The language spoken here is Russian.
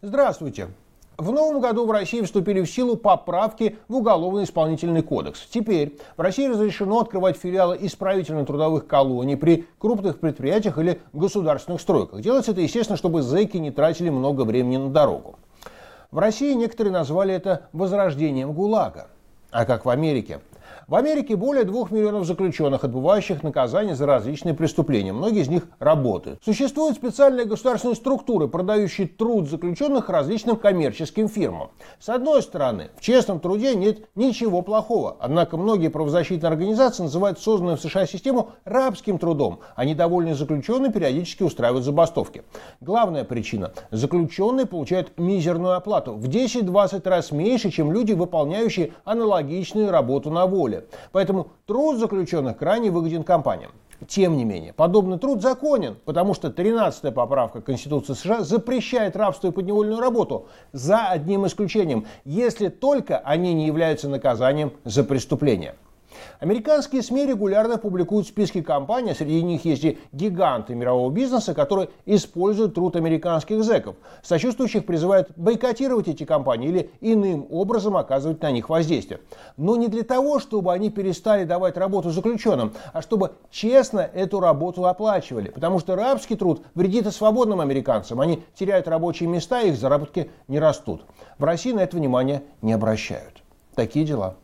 Здравствуйте. В новом году в России вступили в силу поправки в Уголовно-исполнительный кодекс. Теперь в России разрешено открывать филиалы исправительно-трудовых колоний при крупных предприятиях или государственных стройках. Делается это, естественно, чтобы зэки не тратили много времени на дорогу. В России некоторые назвали это возрождением ГУЛАГа. А как в Америке? В Америке более двух миллионов заключенных, отбывающих наказание за различные преступления. Многие из них работают. Существуют специальные государственные структуры, продающие труд заключенных различным коммерческим фирмам. С одной стороны, в честном труде нет ничего плохого. Однако многие правозащитные организации называют созданную в США систему рабским трудом, а недовольные заключенные периодически устраивают забастовки. Главная причина – заключенные получают мизерную оплату в 10-20 раз меньше, чем люди, выполняющие аналогичную работу на воле доли. Поэтому труд заключенных крайне выгоден компаниям. Тем не менее, подобный труд законен, потому что 13-я поправка Конституции США запрещает рабство и подневольную работу за одним исключением, если только они не являются наказанием за преступление. Американские СМИ регулярно публикуют списки компаний, среди них есть и гиганты мирового бизнеса, которые используют труд американских зэков. Сочувствующих призывают бойкотировать эти компании или иным образом оказывать на них воздействие. Но не для того, чтобы они перестали давать работу заключенным, а чтобы честно эту работу оплачивали. Потому что рабский труд вредит и свободным американцам. Они теряют рабочие места, их заработки не растут. В России на это внимание не обращают. Такие дела.